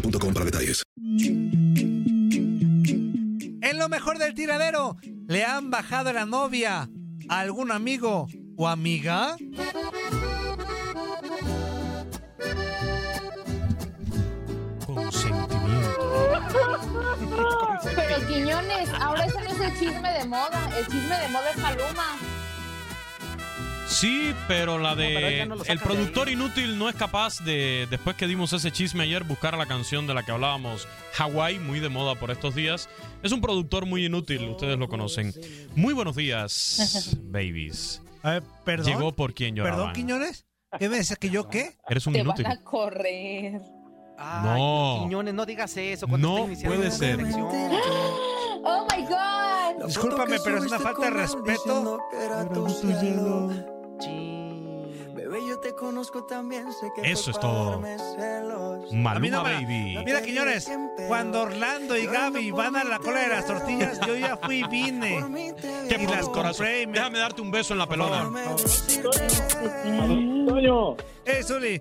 boostmobile.com para detalles. En lo mejor del tiradero, ¿le han bajado la novia a algún amigo o amiga? Pero Quiñones, ahora ese no es el chisme de moda. El chisme de moda es Maluma. Sí, pero la de pero no lo saca el de productor inútil no es capaz de después que dimos ese chisme ayer buscar la canción de la que hablábamos, Hawaii, muy de moda por estos días. Es un productor muy inútil, ustedes lo conocen. Muy buenos días, babies. perdón. Llegó por quien lloraban. ¿Perdón, Quiñones? ¿Qué me decías que yo qué? Eres un Te inútil. van a correr. No. Quiñones, no digas eso No puede ser. Oh my God. Discúlpame, pero es una falta de respeto. Bebé, yo te conozco también, sé que Eso es todo. Maluma no me- Baby. Mira, Quiñones, cuando Orlando y Gaby van a la cola de las tortillas, yo ya fui y vine. ¿Qué Y las compré y me- Déjame darte un beso en la pelona. Antonio, ¡Eh, Zuli!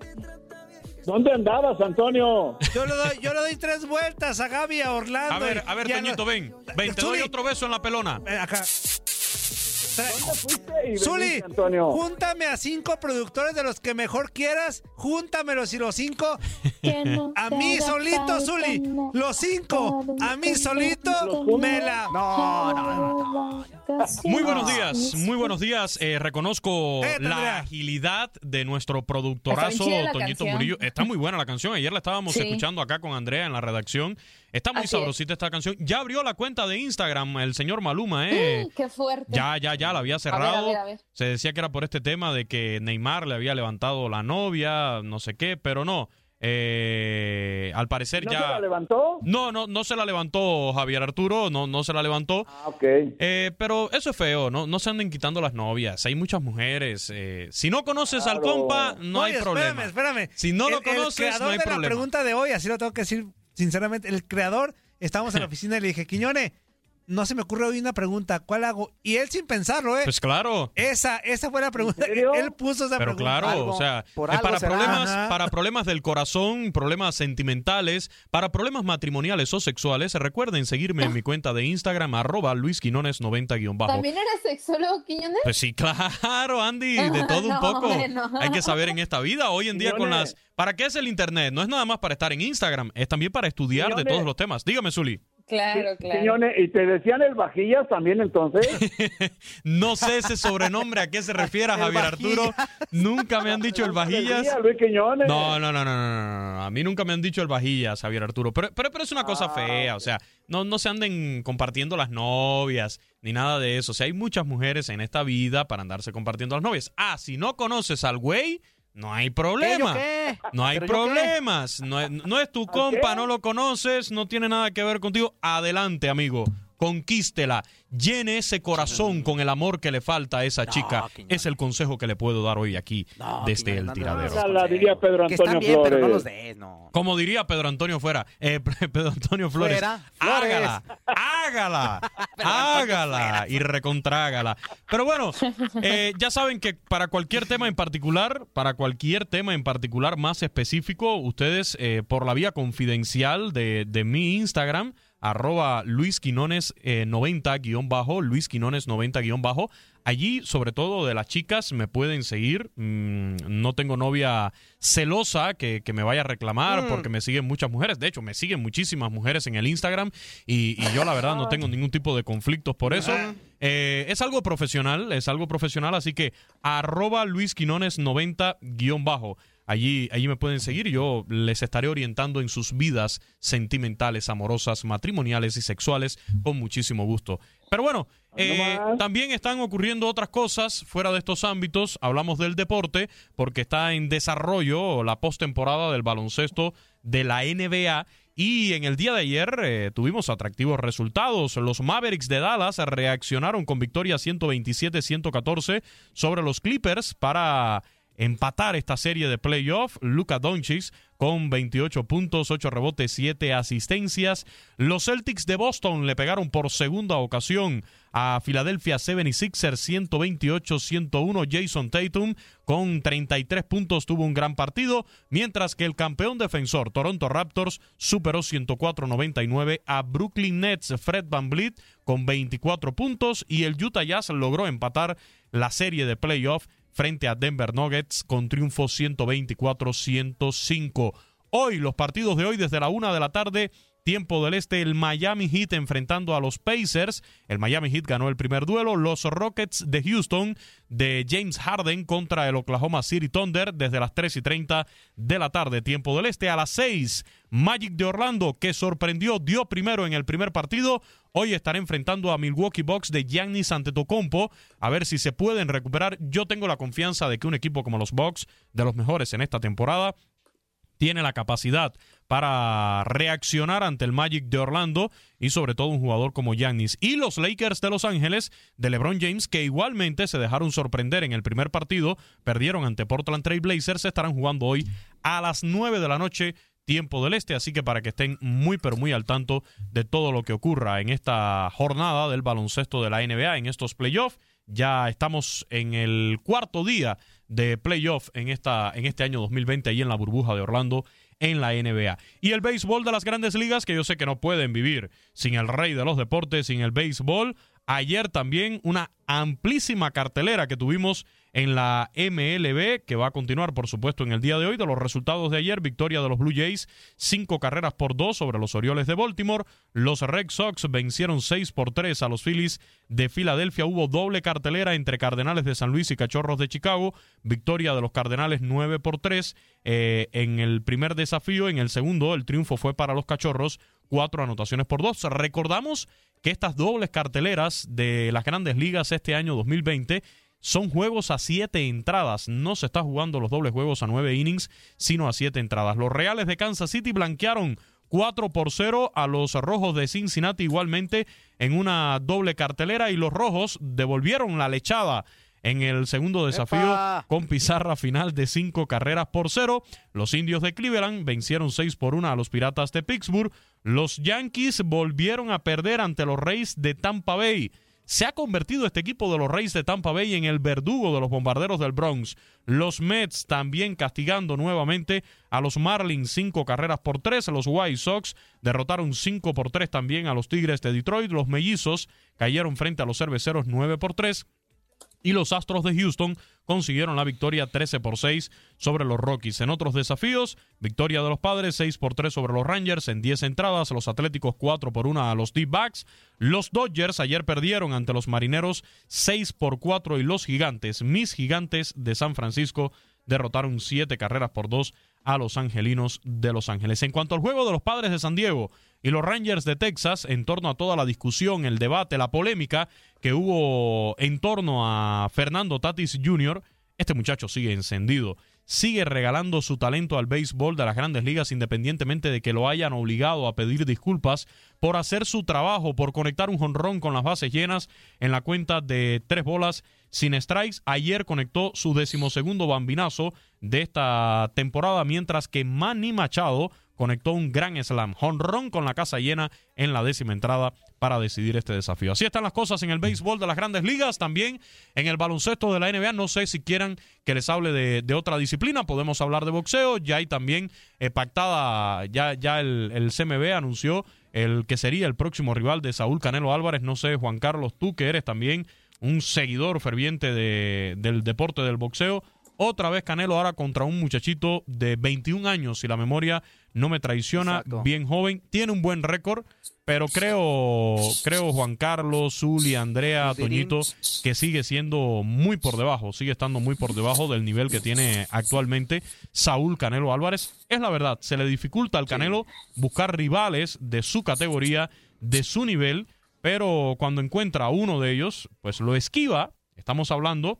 ¿dónde andabas, Antonio? Yo le doy, yo le doy tres vueltas a Gaby, a Orlando. A ver, a ver, Toñito, ven. Ven, te doy otro beso en la pelona. ven acá. ¿Dónde fuiste y Zuli, Antonio? júntame a cinco productores de los que mejor quieras. Júntamelos y los cinco. A mí solito, Zuli. Los cinco. A mí solito me la. No, no, no. Muy buenos días, muy buenos días. Eh, reconozco Eh, la agilidad de nuestro productorazo Toñito. Murillo. Está muy buena la canción. Ayer la estábamos Sí. escuchando acá con Andrea en la redacción. Está muy Así es. sabrosita esta canción. Ya abrió la cuenta de Instagram el señor Maluma, ¿eh? Qué fuerte. Ya, ya, ya la había A cerrado. ver, a ver, a ver. Se decía que era por este tema de que Neymar le había levantado la novia, no sé qué, pero no. Eh, al parecer ¿No ya. se la levantó? No, no, no se la levantó Javier Arturo, no, no se la levantó. Ah, ok. Eh, pero eso es feo, ¿no? No se anden quitando las novias. Hay muchas mujeres. eh, si no conoces al compa, no hay problema. Espérame, espérame. Si no lo el conoces, creador no hay de problema. la pregunta de hoy, así lo tengo que decir sinceramente. El creador, estábamos en la oficina y le dije, Quiñone, no se me ocurre hoy una pregunta. ¿Cuál hago? Y él sin pensarlo, ¿eh? Pues claro. esa, esa fue la pregunta. serio? Él puso esa Pero pregunta. claro, Algo- o sea, por eh, para será. problemas, Ajá. para problemas del corazón, problemas sentimentales, para problemas matrimoniales o sexuales, recuerden seguirme en mi cuenta de Instagram, arroba luisquinones90-bajo. ¿También eres sexólogo, Quiñones? Pues sí, claro, Andy, de todo un poco. Hay que saber en esta vida, hoy en día con las... ¿Para qué es el Internet? No es nada más para estar en Instagram, es también para estudiar de todos los temas. Dígame, Zuli. Claro, claro. Quiñones, ¿y te decían el vajillas también entonces? No sé ese sobrenombre a qué se refiere a Javier Arturo. Nunca me han dicho el vajillas. Decía Luis Quiñones. No, no, no, no, no, no, no. A mí nunca me han dicho el vajillas, Javier Arturo. Pero, pero, pero es una cosa fea, o sea, no, no se anden compartiendo las novias ni nada de eso. O sea, hay muchas mujeres en esta vida para andarse compartiendo las novias. Ah, si no conoces al güey, no hay problema. qué? No hay problemas. No no es tu compa, no lo conoces, no tiene nada que ver contigo. Adelante, amigo. Conquístela. Llene ese corazón con el amor que le falta a esa chica. Es el consejo que le puedo dar hoy aquí desde el tiradero. La diría Pedro Antonio bien, pero no Flores. los des, no. Como diría Pedro Antonio Fuera, eh, Pedro Antonio Flores, Fuera, hágala, hágala, hágala y recontrágala. Pero bueno, eh, ya saben que para cualquier tema en particular, para cualquier tema en particular más específico, ustedes eh, por la vía confidencial de, de mi Instagram, arroba Luis Quinones eh, 90 guion bajo, Luis Quinones 90 guion bajo. Allí, sobre todo de las chicas, me pueden seguir. Mm, no tengo novia celosa que, que me vaya a reclamar Mm. porque me siguen muchas mujeres. De hecho, me siguen muchísimas mujeres en el Instagram y, y yo la verdad no tengo ningún tipo de conflictos por eso. Eh, es algo profesional, es algo profesional, así que arroba Luis Quinones 90 guion bajo. Allí, allí me pueden seguir yo les estaré orientando en sus vidas sentimentales, amorosas, matrimoniales y sexuales con muchísimo gusto. Pero bueno, eh, también están ocurriendo otras cosas fuera de estos ámbitos. Hablamos del deporte porque está en desarrollo la postemporada del baloncesto de la NBA. Y en el día de ayer eh, tuvimos atractivos resultados. Los Mavericks de Dallas reaccionaron con victoria 127-114 sobre los Clippers para empatar esta serie de playoff. Luka Doncic con 28 puntos, 8 rebotes, 7 asistencias. Los Celtics de Boston le pegaron por segunda ocasión a Philadelphia 76ers 128-101. Jason Tatum con 33 puntos tuvo un gran partido, mientras que el campeón defensor Toronto Raptors superó 104-99 a Brooklyn Nets Fred VanVleet con 24 puntos y el Utah Jazz logró empatar la serie de playoff frente a Denver Nuggets con triunfo 124-105. Hoy, los partidos de hoy desde la una de la tarde, tiempo del este, el Miami Heat enfrentando a los Pacers. El Miami Heat ganó el primer duelo. Los Rockets de Houston de James Harden contra el Oklahoma City Thunder desde las 3 y 30 de la tarde, tiempo del este. A las 6, Magic de Orlando, que sorprendió, dio primero en el primer partido. Hoy estará enfrentando a Milwaukee Bucks de Giannis Antetokounmpo. A ver si se pueden recuperar. Yo tengo la confianza de que un equipo como los Bucks, de los mejores en esta temporada, tiene la capacidad para reaccionar ante el Magic de Orlando y sobre todo un jugador como Giannis. Y los Lakers de Los Ángeles de LeBron James, que igualmente se dejaron sorprender en el primer partido, perdieron ante Portland Trail Blazers, estarán jugando hoy a las 9 de la noche tiempo del este, así que para que estén muy pero muy al tanto de todo lo que ocurra en esta jornada del baloncesto de la NBA, en estos playoffs. Ya estamos en el cuarto día de playoff en, esta, en este año 2020 ahí en la burbuja de Orlando en la NBA. Y el béisbol de las grandes ligas, que yo sé que no pueden vivir sin el rey de los deportes, sin el béisbol. Ayer también una amplísima cartelera que tuvimos en la MLB, que va a continuar, por supuesto, en el día de hoy. De los resultados de ayer, victoria de los Blue Jays, cinco carreras por dos sobre los Orioles de Baltimore. Los Red Sox vencieron seis por tres a los Phillies de Filadelfia. Hubo doble cartelera entre Cardenales de San Luis y Cachorros de Chicago. Victoria de los Cardenales nueve por tres eh, en el primer desafío. En el segundo, el triunfo fue para los Cachorros, cuatro anotaciones por dos. Recordamos que estas dobles carteleras de las grandes ligas este año 2020 son juegos a siete entradas. No se está jugando los dobles juegos a nueve innings, sino a siete entradas. Los Reales de Kansas City blanquearon 4 por 0 a los Rojos de Cincinnati igualmente en una doble cartelera y los Rojos devolvieron la lechada en el segundo desafío ¡Epa! con pizarra final de cinco carreras por cero. Los indios de Cleveland vencieron 6 por 1 a los Piratas de Pittsburgh. Los Yankees volvieron a perder ante los Reyes de Tampa Bay. Se ha convertido este equipo de los Reyes de Tampa Bay en el verdugo de los bombarderos del Bronx. Los Mets también castigando nuevamente a los Marlins cinco carreras por tres. Los White Sox derrotaron cinco por tres también a los Tigres de Detroit. Los Mellizos cayeron frente a los Cerveceros nueve por tres. Y los Astros de Houston consiguieron la victoria 13 por 6 sobre los Rockies. En otros desafíos, victoria de los Padres 6 por 3 sobre los Rangers en 10 entradas, los Atléticos 4 por 1 a los D-Backs. Los Dodgers ayer perdieron ante los Marineros 6 por 4 y los Gigantes, mis Gigantes de San Francisco, derrotaron 7 carreras por 2 a los Angelinos de Los Ángeles. En cuanto al juego de los Padres de San Diego y los Rangers de Texas, en torno a toda la discusión, el debate, la polémica que hubo en torno a Fernando Tatis Jr., este muchacho sigue encendido, sigue regalando su talento al béisbol de las grandes ligas independientemente de que lo hayan obligado a pedir disculpas por hacer su trabajo, por conectar un jonrón con las bases llenas en la cuenta de tres bolas sin strikes. Ayer conectó su decimosegundo bambinazo de esta temporada, mientras que Manny Machado conectó un gran slam, jonrón con la casa llena en la décima entrada para decidir este desafío. Así están las cosas en el béisbol de las grandes ligas, también en el baloncesto de la NBA. No sé si quieran que les hable de, otra disciplina, podemos hablar de boxeo, ya hay también eh, pactada, ya, ya el, el CMB anunció el que sería el próximo rival de Saúl Canelo Álvarez. No sé, Juan Carlos, tú que eres también un seguidor ferviente de, del deporte del boxeo. Otra vez Canelo ahora contra un muchachito de 21 años, si la memoria no me traiciona, bien joven, tiene un buen récord, pero creo, creo Juan Carlos, Zuli, Andrea, Toñito, que sigue siendo muy por debajo, sigue estando muy por debajo del nivel que tiene actualmente Saúl Canelo Álvarez. Es la verdad, se le dificulta al Canelo buscar rivales de su categoría, de su nivel, pero cuando encuentra a uno de ellos, pues lo esquiva. Estamos hablando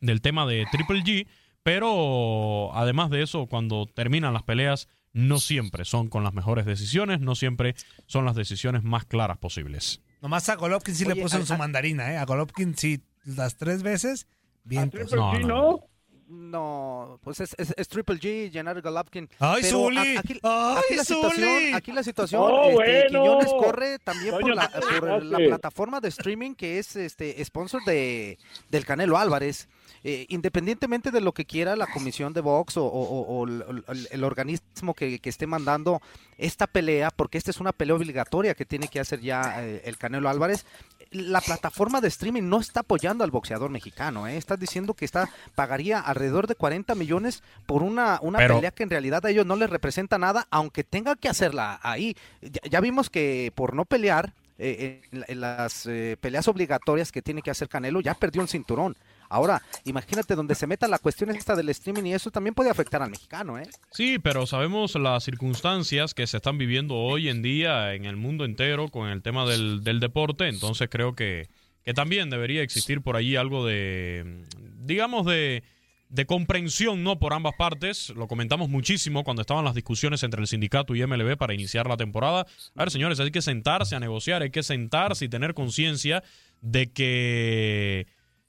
del tema de Triple G, pero además de eso, cuando terminan las peleas, no siempre son con las mejores decisiones, no siempre son las decisiones más claras posibles. Nomás a Golovkin sí le puso en su mandarina, ¿eh? A Golovkin sí, las tres veces, bien. Triple G, ¿no? No, pues es, es, Triple G, Gennady Golovkin. ¡Ay, Zuli! Aquí, aquí, la situación, aquí la situación, oh, este, Quiñones corre también por, la, por la, plataforma de streaming que es este sponsor de, del Canelo Álvarez. Eh, independientemente de lo que quiera la comisión de box o, el, organismo que, esté mandando esta pelea, porque esta es una pelea obligatoria que tiene que hacer ya eh, el Canelo Álvarez, la plataforma de streaming no está apoyando al boxeador mexicano. ¿eh? Estás diciendo que está pagaría alrededor de 40 millones por una, una pelea que en realidad a ellos no les representa nada, aunque tenga que hacerla ahí. Ya, vimos que por no pelear, en, las peleas obligatorias que tiene que hacer Canelo, ya perdió un cinturón. Ahora, imagínate donde se meta la cuestión esta del streaming y eso también puede afectar al mexicano, ¿eh? Sí, pero sabemos las circunstancias que se están viviendo hoy en día en el mundo entero con el tema del, deporte, entonces creo que, que también debería existir por allí algo de, digamos, de, de comprensión, ¿no? Por ambas partes. Lo comentamos muchísimo cuando estaban las discusiones entre el sindicato y MLB para iniciar la temporada. A ver, señores, hay que sentarse a negociar, hay que sentarse y tener conciencia de que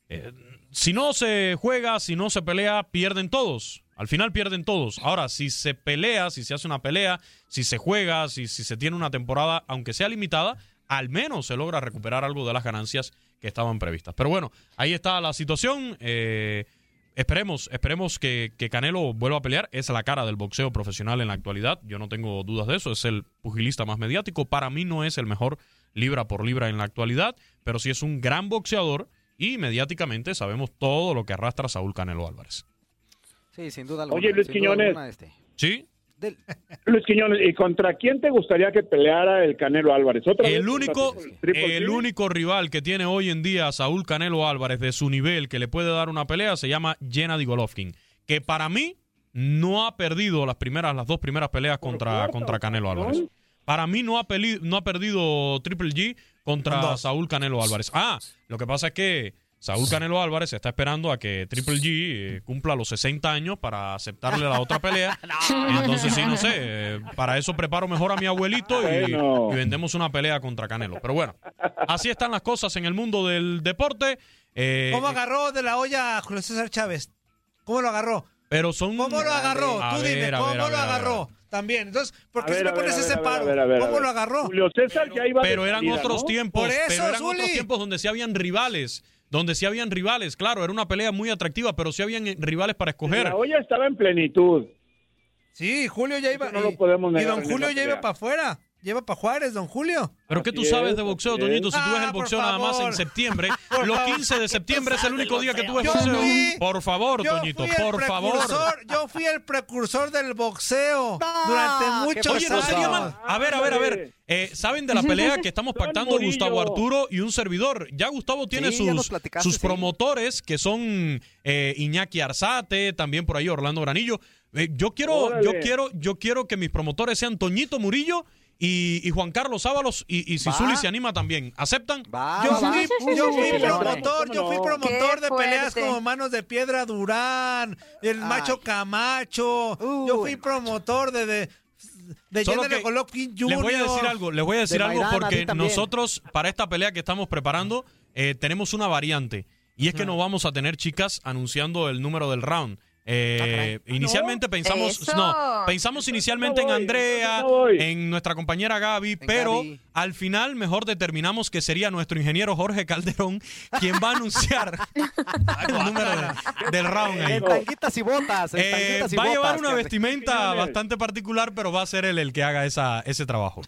eh, si no se juega, si no se pelea, pierden todos. Al final pierden todos. Ahora, si se pelea, si se hace una pelea, si se juega, si, se tiene una temporada, aunque sea limitada, al menos se logra recuperar algo de las ganancias que estaban previstas. Pero bueno, ahí está la situación. Eh, esperemos, esperemos que, que, Canelo vuelva a pelear. Es la cara del boxeo profesional en la actualidad. Yo no tengo dudas de eso. Es el pugilista más mediático. Para mí no es el mejor libra por libra en la actualidad, pero sí es un gran boxeador y mediáticamente sabemos todo lo que arrastra Saúl Canelo Álvarez. Sí, sin duda alguna. Oye, Luis Quiñones. Este. Sí. Luis Quiñones, ¿y contra quién te gustaría que peleara el Canelo Álvarez? ¿Otra el único, el único rival que tiene hoy en día Saúl Canelo Álvarez de su nivel que le puede dar una pelea se llama Gennady Golovkin, que para mí no ha perdido las primeras, las dos primeras peleas contra, contra Canelo Álvarez. Para mí no ha, no ha perdido Triple G contra Saúl Canelo Álvarez. Ah, lo que pasa es que Saúl Canelo Álvarez está esperando a que Triple G eh, cumpla los 60 años para aceptarle la otra pelea. Entonces, sí, no sé. Eh, para eso preparo mejor a mi abuelito y, vendemos una pelea contra Canelo. Pero bueno, así están las cosas en el mundo del deporte. Eh, ¿Cómo agarró de la olla a Julio César Chávez? ¿Cómo lo agarró? Pero son... ¿Cómo lo agarró? Tú dime, ¿cómo lo agarró? también. Entonces, ¿por qué siempre pones ese paro? ¿Cómo lo agarró? Julio César ya iba Pero eran otros tiempos. pero eran otros tiempos donde sí habían rivales. Donde sí habían rivales, claro, era una pelea muy atractiva, pero sí habían rivales para escoger. La olla estaba en plenitud. Sí, Julio ya iba. no lo podemos negar y don Julio ya iba para afuera. Lleva para Juárez, don Julio. Pero ¿qué tú sabes de boxeo, Toñito? Si tú ves el Ah, boxeo nada más en septiembre, los favor. 15 de septiembre es el único día que tú ves boxeo. Por favor, Toñito, por favor. Yo fui el precursor del boxeo durante muchos Oye, no sería años. mal. A ver, a ver, a ver. Eh, ¿Saben de la pelea que estamos pactando. Gustavo Arturo y un servidor? Ya Gustavo tiene Sí, sus, sus sí. promotores, que son eh, Iñaki Arzate, también por ahí Orlando Granillo. Eh, yo quiero, Órale. yo quiero, yo quiero que mis promotores sean Toñito Murillo y, y Juan Carlos Ábalos y, y si Va. Zuli se anima también. ¿Aceptan? Yo fui, yo fui promotor, yo fui promotor de peleas como Manos de Piedra Durán, el Macho Camacho. Yo fui promotor de de, de Solo que Jr. Les voy a decir algo, les voy a decir De algo Maidana, porque nosotros para esta pelea que estamos preparando eh, tenemos una variante y es que no vamos a tener chicas anunciando el número del round. Eh, inicialmente pensamos Eso. no pensamos inicialmente en No voy, Andrea en nuestra compañera Gaby pero Gaby. al final mejor determinamos que sería nuestro ingeniero Jorge Calderón quien va a anunciar el número de- del round ahí. Tanguitas y botas. en Eh, tanguitas y va a llevar botas, una vestimenta Quiñones. bastante particular pero va a ser él el que haga esa, ese trabajo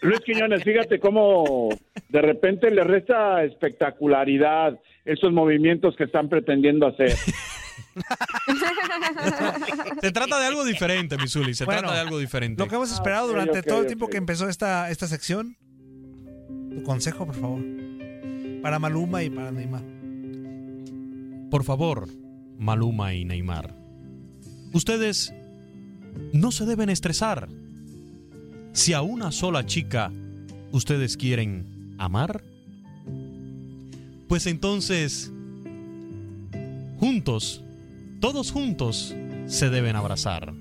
Luis Quiñones, fíjate cómo de repente le resta espectacularidad esos movimientos que están pretendiendo hacer. Se trata de algo diferente, Misuli. Se Bueno, trata de algo diferente. Lo que hemos esperado ok, durante todo el tiempo que empezó esta, esta sección. Tu consejo, por favor. Para Maluma y para Neymar. Por favor, Maluma y Neymar. Ustedes no se deben estresar. Si a una sola chica ustedes quieren amar, pues entonces, juntos, todos juntos, se deben abrazar.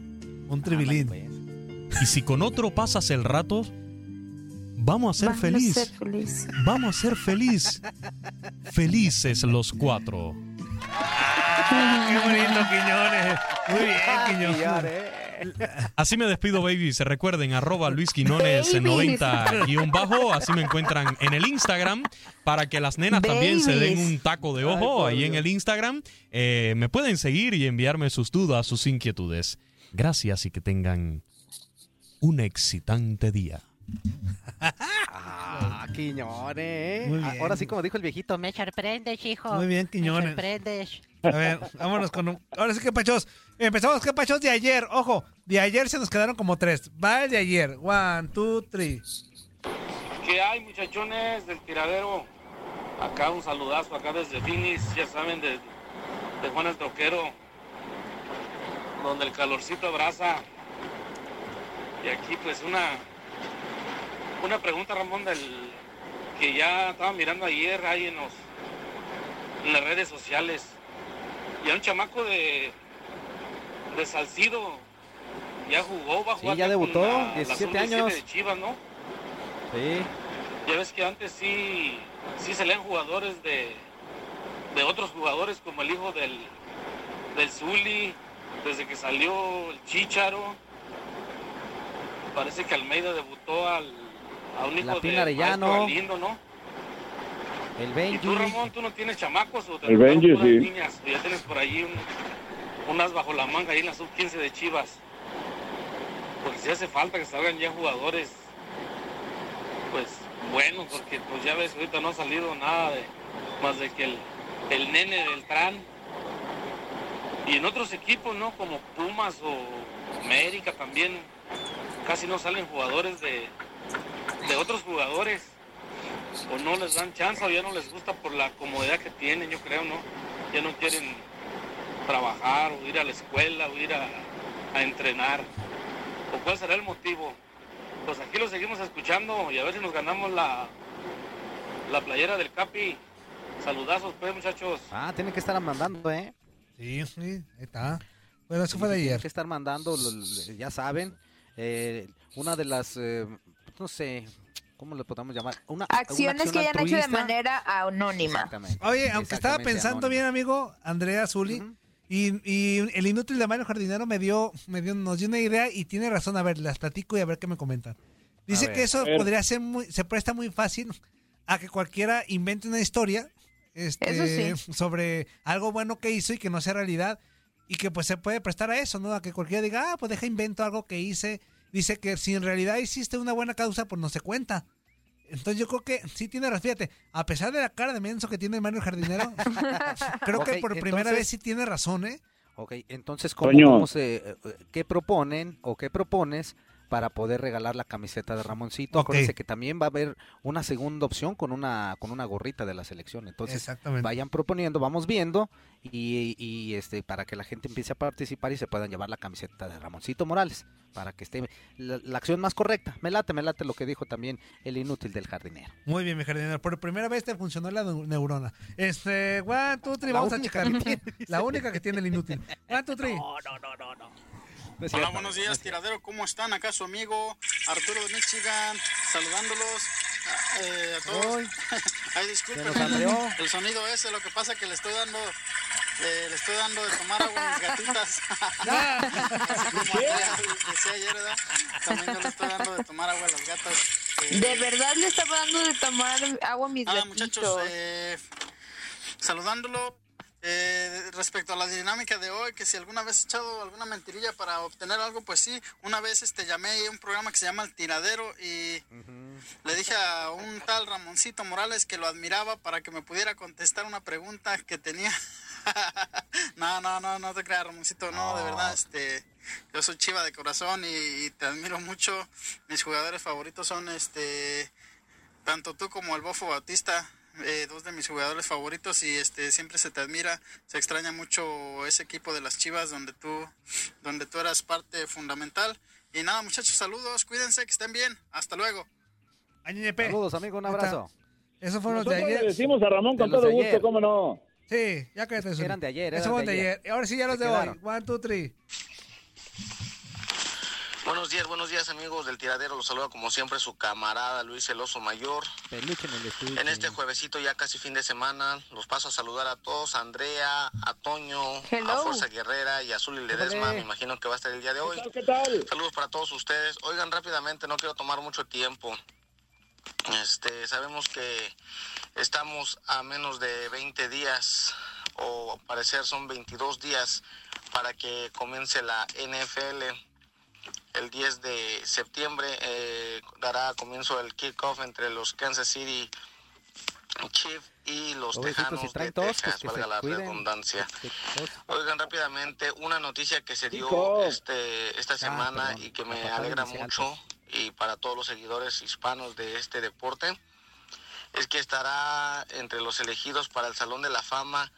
Un tribilín. Y si con otro pasas el rato, vamos a ser Vamos a feliz. ser feliz. Vamos a ser feliz. Felices los cuatro. Qué bonito, Quiñones. Muy bien, Quiñones. Así me despido, baby. Se recuerden, arroba Luis Quinones Babies. 90 guion bajo. Así me encuentran en el Instagram para que las nenas también se den un taco de ojo ahí en el Instagram. Eh, me pueden seguir y enviarme sus dudas, sus inquietudes. Gracias y que tengan un excitante día. Ah, Quiñones. Muy Ah, bien. Ahora sí, como dijo el viejito, me sorprendes, hijo. Muy bien, Me Quiñones. sorprendes. A ver, vámonos con un... Ahora sí que pachos. Empezamos que pachos de ayer. Ojo, de ayer se nos quedaron como tres. Va el de ayer. One, two, three. ¿Qué hay, muchachones del tiradero? Acá un saludazo, acá desde Phoenix, ya saben, de, de Juan el Troquero, donde el calorcito abraza. Y aquí, pues, una, una pregunta, Ramón, del que ya estaba mirando ayer ahí en, los, en las redes sociales. Y a un chamaco de, de Salcido, ya jugó, va a Sí, jugar ya acá con debutó, la- la 17 sub-17 años. de Chivas, ¿no? Sí. Ya ves que antes sí, sí salían jugadores de, de otros jugadores como el hijo del, del Zuli, desde que salió el Chicharo. Parece que Almeida debutó al, a un hijo La de Arellano. Galindo, ¿no? El ¿Y Benji. tú, Ramón, tú no tienes chamacos o te El Benji, sí. niñas? Ya tienes por ahí un- unas bajo la manga ahí en la sub-15 de Chivas. Porque si hace falta que salgan ya jugadores, pues buenos, porque pues ya ves, ahorita no ha salido nada más de que el, el nene Beltrán. Y en otros equipos, ¿no? Como Pumas o América también, casi no salen jugadores de, de otros jugadores. O no les dan chance o ya no les gusta por la comodidad que tienen, yo creo, ¿no? Ya no quieren trabajar o ir a la escuela o ir a, a entrenar. ¿O cuál será el motivo? Pues aquí lo seguimos escuchando y a ver si nos ganamos la, la playera del Capi. Saludazos, pues, muchachos. Ah, tienen que estar mandando, ¿eh? Sí, sí, ahí está. Bueno, eso fue de Tienen ayer. que estar mandando, ya saben, eh, una de las, eh, no sé, ¿cómo le podemos llamar? Una, Acciones que hayan hecho de manera anónima. Exactamente. Oye, aunque estaba pensando bien, amigo, Andrea Zuli, y, y el inútil de Mario Jardinero me dio, me dio, nos dio una idea y tiene razón. A ver, las platico y a ver qué me comentan. Dice ver. que eso podría ser muy, se presta muy fácil a que cualquiera invente una historia este, sobre algo bueno que hizo y que no sea realidad y que pues se puede prestar a eso, ¿no? A que cualquiera diga, ah, pues deja invento algo que hice dice que si en realidad hiciste una buena causa, pues no se cuenta. Entonces yo creo que sí tiene razón. Fíjate, a pesar de la cara de menso que tiene Mario Jardinero, creo que por primera vez sí tiene razón, ¿eh? Ok, entonces, ¿cómo, se, eh, ¿qué proponen o qué propones para poder regalar la camiseta de Ramoncito. Acuérdense que también va a haber una segunda opción con una con una gorrita de la selección. Entonces, vayan proponiendo, vamos viendo y, este para que la gente empiece a participar y se puedan llevar la camiseta de Ramoncito Morales para que esté la, acción más correcta. Me late, me late lo que dijo también el inútil del jardinero. Muy bien, mi jardinero. Por primera vez te funcionó la neurona. Este, one, two, three, vamos a checar. la única que tiene el inútil. One, two, three. No, no, no, no, no. Hola, buenos días, tiradero. ¿Cómo están? Acá su amigo Arturo de Michigan, saludándolos eh, a todos. Ay, disculpen el, sonido ese, lo que pasa que le estoy dando eh, le estoy dando de tomar agua a mis gatitas. Como decía ayer, ¿verdad? También yo le estoy dando de tomar agua a las gatas. Eh, ¿De verdad le estaba dando de tomar agua a mis ah, muchachos, eh, saludándolo eh, respecto a la dinámica de hoy, que si alguna vez he echado alguna mentirilla para obtener algo, pues sí, una vez este llamé a un programa que se llama El Tiradero y le dije a un tal Ramoncito Morales que lo admiraba para que me pudiera contestar una pregunta que tenía. no, no, no, no te creas, Ramoncito, no, de verdad, este, yo soy chiva de corazón y, te admiro mucho. Mis jugadores favoritos son este, tanto tú como el Bofo Bautista. Eh, dos de mis jugadores favoritos y este siempre se te admira, se extraña mucho ese equipo de las Chivas donde tú donde tú eras parte fundamental. Y nada, muchachos, saludos, cuídense, que estén bien. Hasta luego. Saludos, amigo, un abrazo. Eso fue los de ayer. Le decimos a Ramón con todo gusto, ¿cómo no? Sí, ya que eso. Eran de ayer, Eso fue de ayer. Ahora sí ya los de hoy. One, two, three. Buenos días, buenos días amigos del tiradero. Los saluda como siempre su camarada Luis Eloso Mayor. En, este juevesito ya casi fin de semana, los paso a saludar a todos, a Andrea, a Toño, a Fuerza Guerrera y a Zuli Ledesma. Me imagino que va a estar el día de hoy. ¿Qué tal, Saludos para todos ustedes. Oigan rápidamente, no quiero tomar mucho tiempo. Este, sabemos que estamos a menos de 20 días o parecer son 22 días para que comience la NFL el 10 de septiembre eh, dará comienzo el kickoff entre los Kansas City Chiefs y los Tejanos de Texas, valga la redundancia. Oigan rápidamente una noticia que se dio este esta ah, semana y que me alegra mucho y para todos los seguidores hispanos de este deporte es que estará entre los elegidos para el Salón de la Fama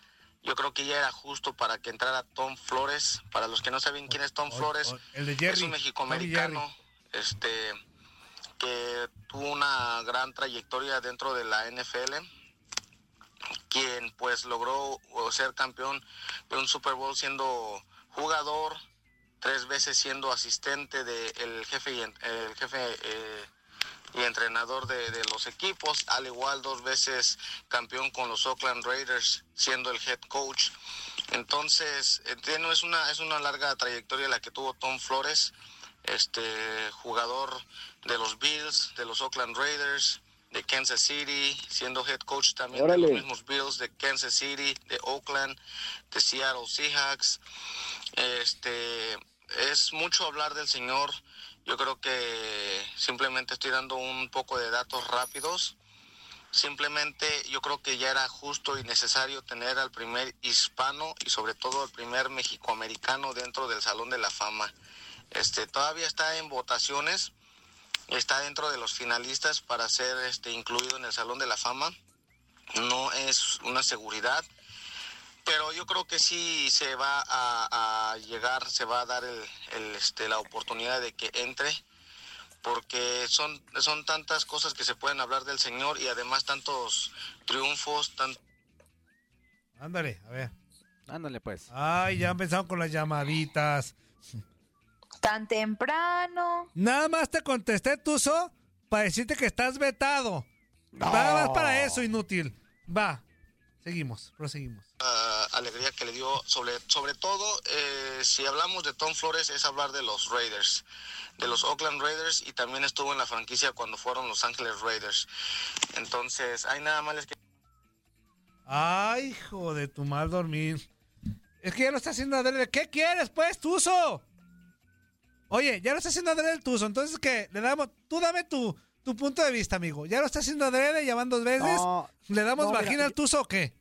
yo creo que ya era justo para que entrara Tom Flores. Para los que no saben quién es Tom Flores, es un mexicoamericano este, que tuvo una gran trayectoria dentro de la NFL, quien pues logró ser campeón de un Super Bowl siendo jugador, tres veces siendo asistente del jefe, el jefe eh, y entrenador de, los equipos, al igual dos veces campeón con los Oakland Raiders, siendo el head coach. Entonces, entiendo, es una, es una larga trayectoria la que tuvo Tom Flores, este jugador de los Bills, de los Oakland Raiders, de Kansas City, siendo head coach también de los mismos Bills de Kansas City, de Oakland, de Seattle Seahawks. Este es mucho hablar del señor yo creo que simplemente estoy dando un poco de datos rápidos. Simplemente yo creo que ya era justo y necesario tener al primer hispano y sobre todo al primer mexicoamericano dentro del Salón de la Fama. Este todavía está en votaciones, está dentro de los finalistas para ser este incluido en el Salón de la Fama. No es una seguridad, pero yo creo que sí se va a, llegar, se va a dar el, este, la oportunidad de que entre, porque son, son tantas cosas que se pueden hablar del Señor y además tantos triunfos. Tan... Ándale, a ver. Ándale pues. Ay, ya han pensado con las llamaditas. Tan temprano. Nada más te contesté, Tuzo, para decirte que estás vetado. Nada más para eso, inútil. Va. Seguimos, proseguimos. alegría que le dio, sobre, sobre todo, eh, si hablamos de Tom Flores, es hablar de los Raiders, de los Oakland Raiders, y también estuvo en la franquicia cuando fueron Los Ángeles Raiders. Entonces, hay nada más que... Ay, hijo de tu mal dormir. Es que ya lo está haciendo de ¿Qué quieres, pues, Tuzo? Oye, ya lo está haciendo adrede el tuzo, entonces que le damos, tú dame tu, tu punto de vista, amigo. ¿Ya lo está haciendo adrede, ya van dos veces? No, ¿Le damos no, mira, vagina al tuzo o qué?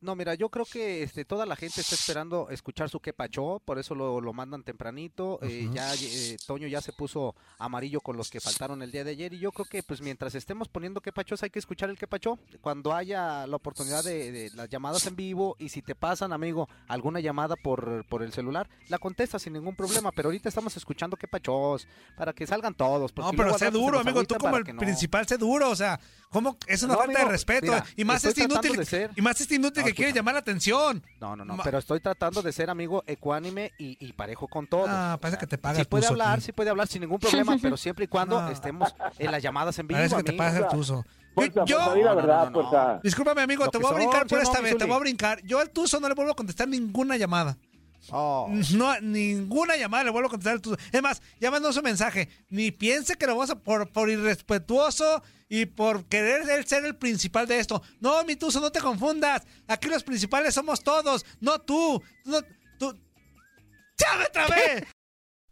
No, mira, yo creo que este, toda la gente está esperando escuchar su quepachó, por eso lo, lo mandan tempranito. eh, ya eh, Toño ya se puso amarillo con los que faltaron el día de ayer y yo creo que pues mientras estemos poniendo quepachos hay que escuchar el quepachó. Cuando haya la oportunidad de, de las llamadas en vivo y si te pasan, amigo, alguna llamada por, por el celular, la contestas sin ningún problema. Pero ahorita estamos escuchando quepachos para que salgan todos. No, porque pero sé duro, amigo. Tú como el que no. principal, sé duro. O sea, ¿cómo? Es una No, falta de respeto. mira, y más este inútil. de ser- Y más este inútil No, que quiere escucha. llamar la atención. No, no, no, Ma- pero estoy tratando de ser amigo ecuánime y, y parejo con todos. Ah, parece que te paga Sí puede hablar, aquí. sí puede hablar sin ningún problema, pero siempre y cuando No. estemos en las llamadas en vivo. Parece que te paga el tuzo. Fuerza, Yo- la verdad. Discúlpame, amigo, te voy a brincar ¿sí por esta vez, te voy a brincar. Yo al tuzo no le vuelvo a contestar ninguna llamada. Oh. No, ninguna llamada le vuelvo a contestar. Es más, mandó su mensaje. Ni piense que lo vamos a por, por irrespetuoso y por querer ser el principal de esto. No, mi tuzo, no te confundas. Aquí los principales somos todos, no tú. No, tú. ¡Llame otra vez!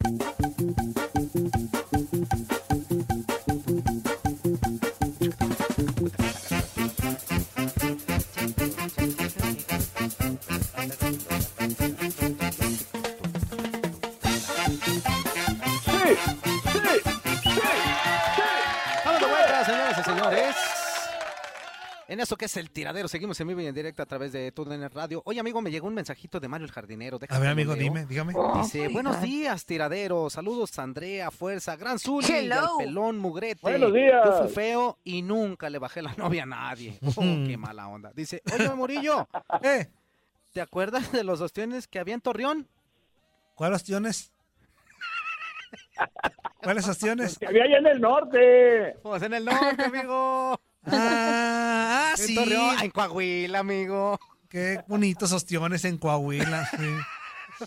Vamos de En eso que es el tiradero, seguimos en vivo y en directo a través de TUDN Radio. Oye, amigo, me llegó un mensajito de Mario el Jardinero. déjame A ver, amigo, dime, dígame. Dice, buenos días, tiradero. Saludos, Andrea, Fuerza, Gran Zuli, y al Hello. pelón mugrete. Buenos días. Yo fui feo y nunca le bajé la novia a nadie. Oh, qué mala onda. Dice, oye, Murillo, Eh, ¿te acuerdas de los ostiones que había en Torreón? ¿cuáles opciones? ¿Cuáles opciones? Que había allá en el norte. Pues en el norte, amigo. Ah, ah, En sí. Torreón, en Coahuila, amigo. Qué bonitos ostiones en Coahuila. Sí,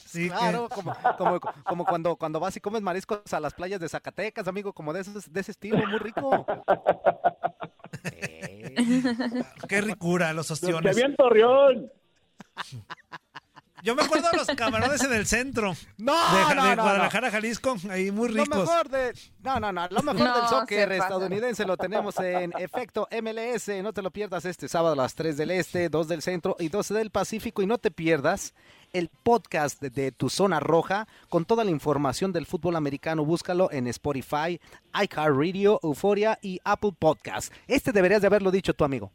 Sí, que- Claro, como, como, como cuando, cuando vas y comes mariscos a las playas de Zacatecas, amigo, como de, esos, de ese estilo, muy rico. Eh, qué ricura los que ostiones. había en Torreón. Yo me acuerdo de los camarones en el centro. No, de, no, de no, Guadalajara, Jalisco, ahí muy Lo ricos. mejor de. No, no, no. Lo mejor No, del soccer estadounidense lo tenemos en efecto MLS. No te lo pierdas este sábado a las 3 del Este, 2 del Centro y 12 del Pacífico. Y no te pierdas el podcast de, de Tu Zona Roja con toda la información del fútbol americano. Búscalo en Spotify, iHeartRadio, Euforia y Apple Podcast. Este deberías de haberlo dicho tu amigo.